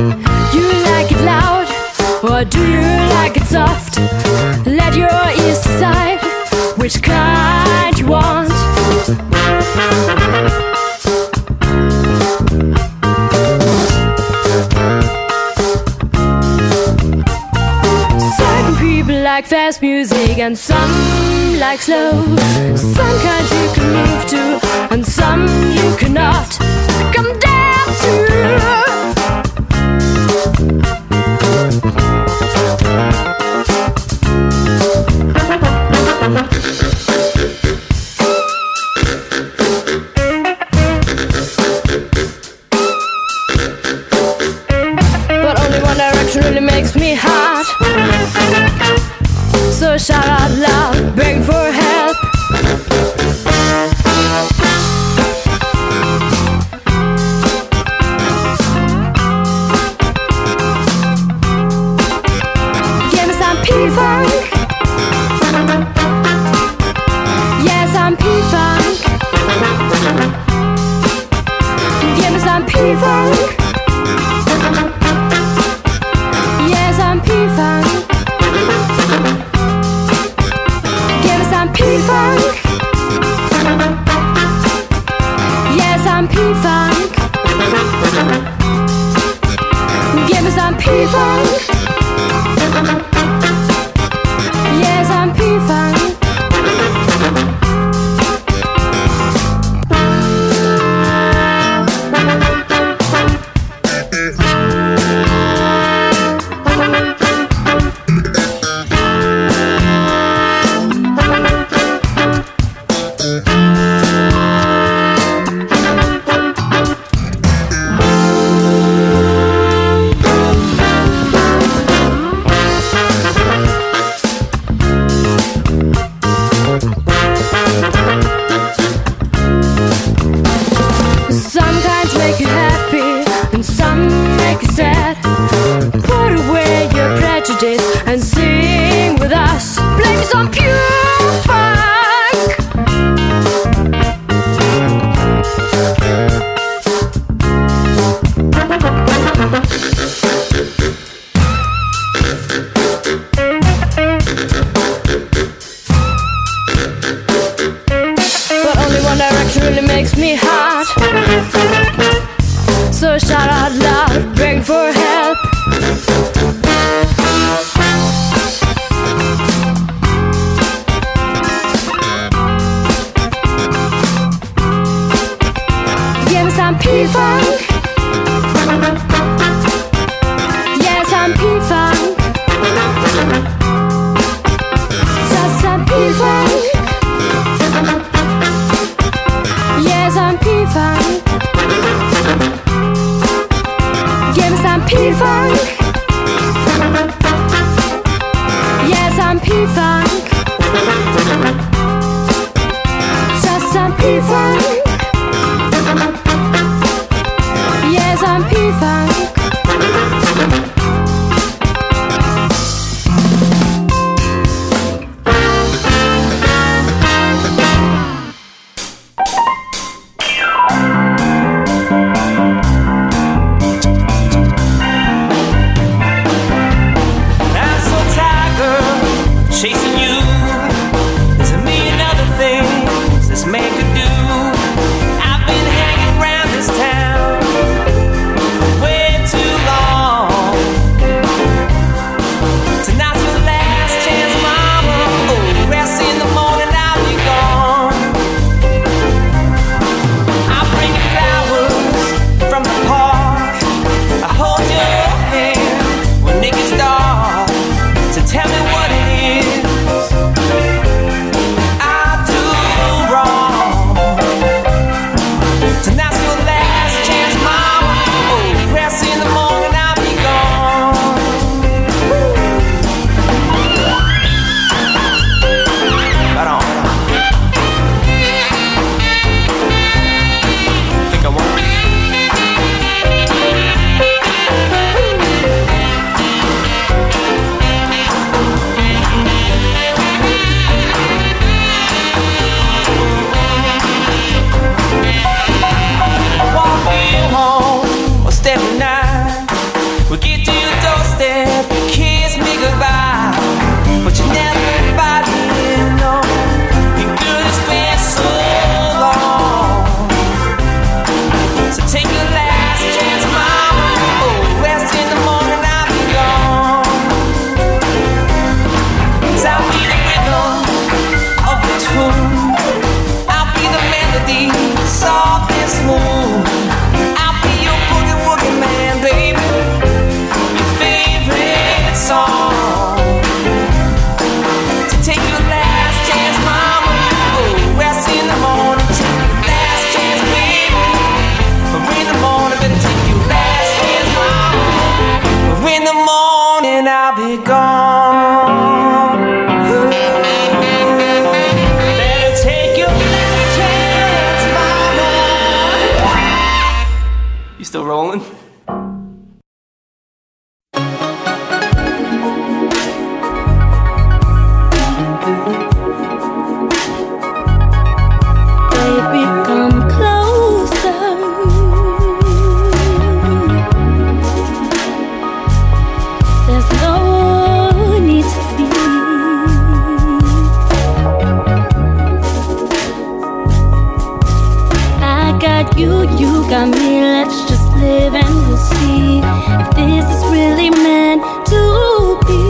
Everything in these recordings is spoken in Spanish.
You like it loud, or do you like it soft? Let your ears decide which kind you want. Certain people like fast music, and some like slow. I'm 三披风。Nolan. see if this is really meant to be.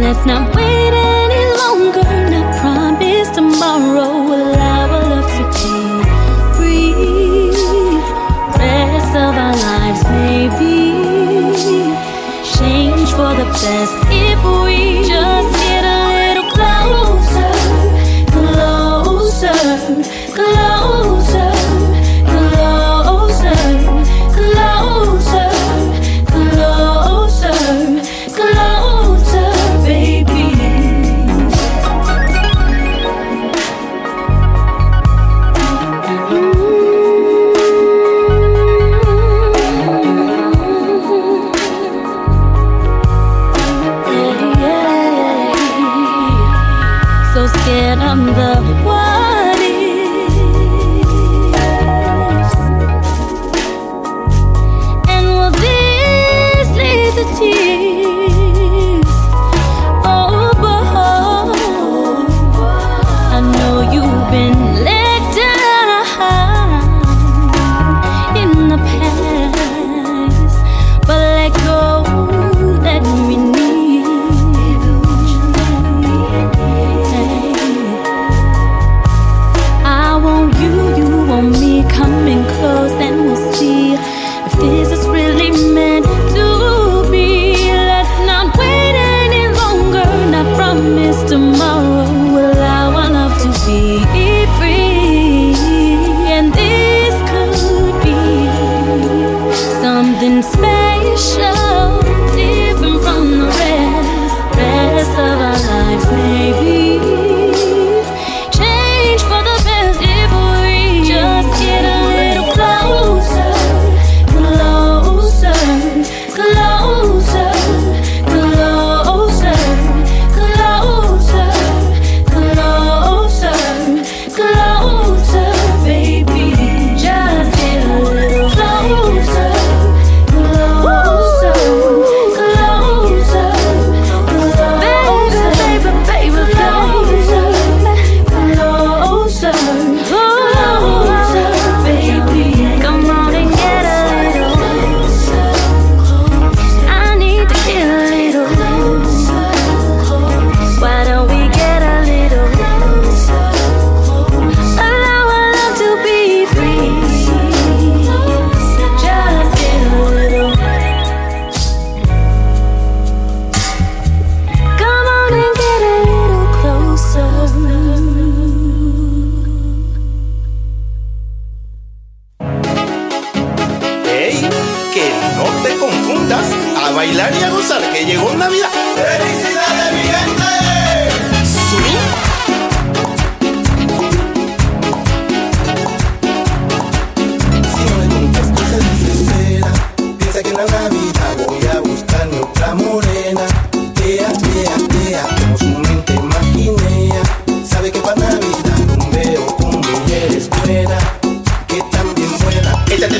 Let's not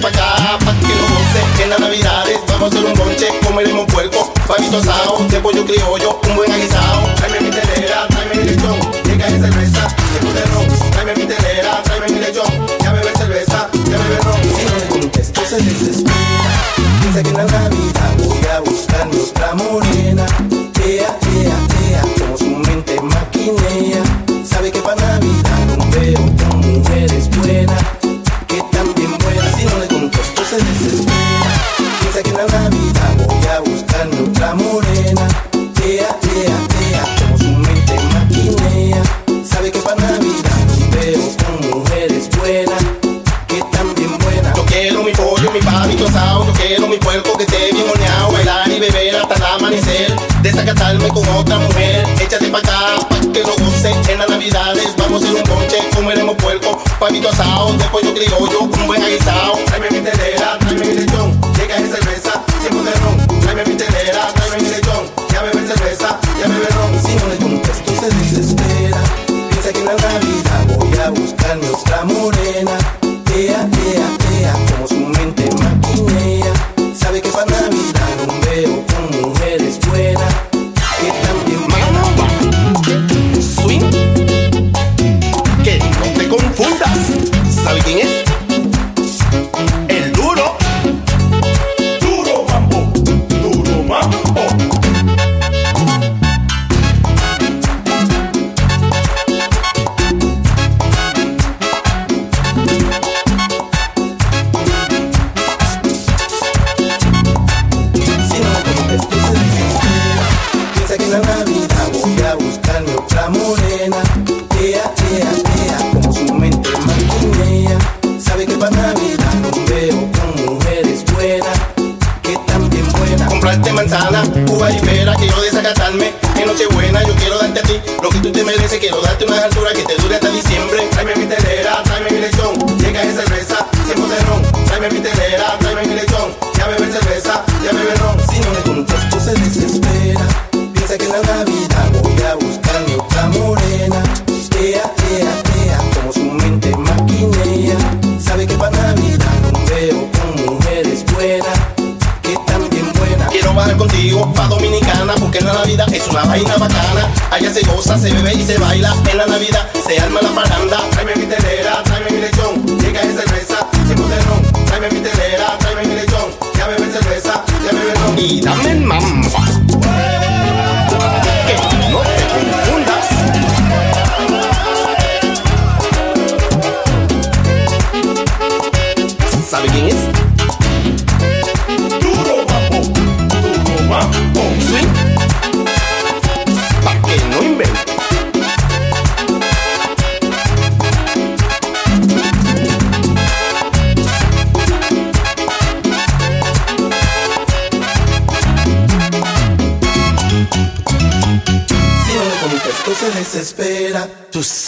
pa' acá, pa' que lo goce. En las navidades vamos a hacer un ponche, comeremos puerco, paguito asado, de pollo criollo, un buen aguisado. Tráeme mi telera, tráeme mi lechón, llega de cerveza, tiempo de ron. Tráeme mi telera, tráeme mi lechón, ya bebe cerveza, ya bebe ron. Si no le contesto se desespera, piensa que en la Navidad voy a buscar mi otra morir. tea, tea, tea. Mente maquinea. Sabe que Navidad veo con mujeres buenas, que también buenas. No quiero mi pollo, mi pavito asado. No quiero mi puerco que esté bien oleado. Bailar y beber hasta el amanecer. Desacatarme con otra mujer. Échate pa' acá, pa' que lo goce. En las Navidades vamos en un ponche. Comeremos puerco, pavito asado. Después yo criollo, un buen aguisado. Tráeme años la muré Voy a buscar mi otra morena. Vea, vea, vea, como su mente maquinilla. ¿Sabe que pa' la vida? No veo como eres buena. que también buena. Quiero bajar contigo pa' dominicana. Porque en la Navidad es una vaina bacana. Allá se goza, se bebe y se baila. En la Navidad se arma la paranda. Traeme mi telera, traeme mi lechón. Llega mi cerveza, tengo ron. Traeme mi telera, traeme mi lechón. Ya bebe mi cerveza, ya bebe el ron. Y dame mamba.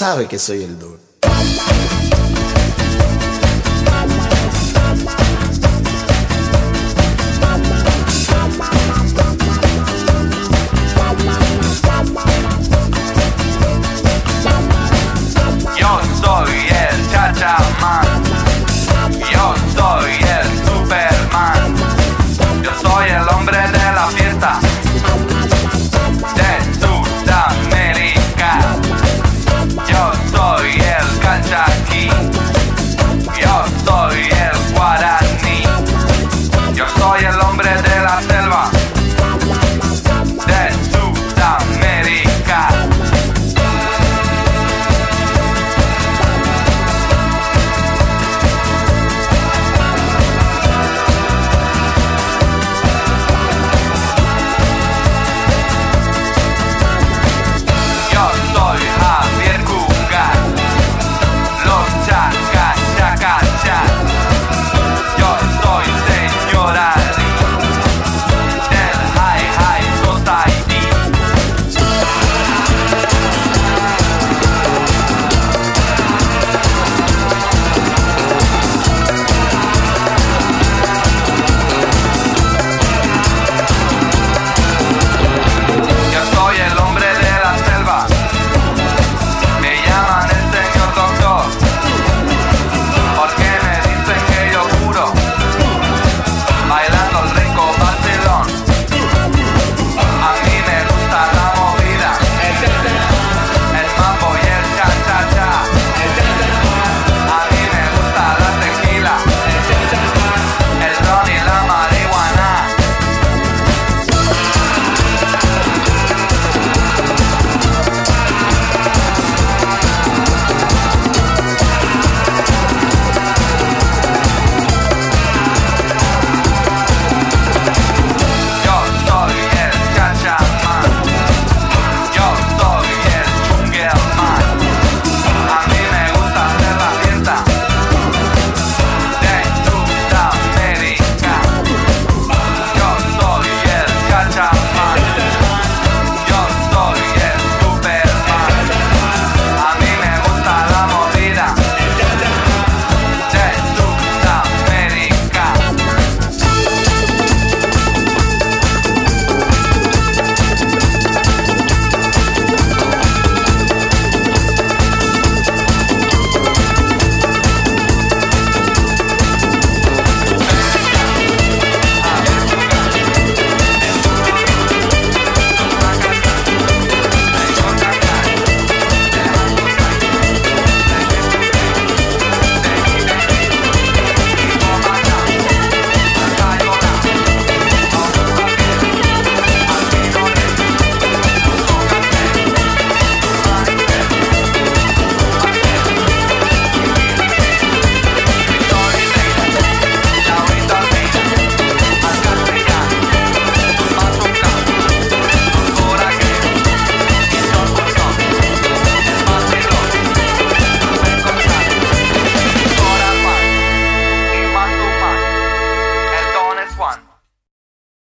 sabe que soy el duro.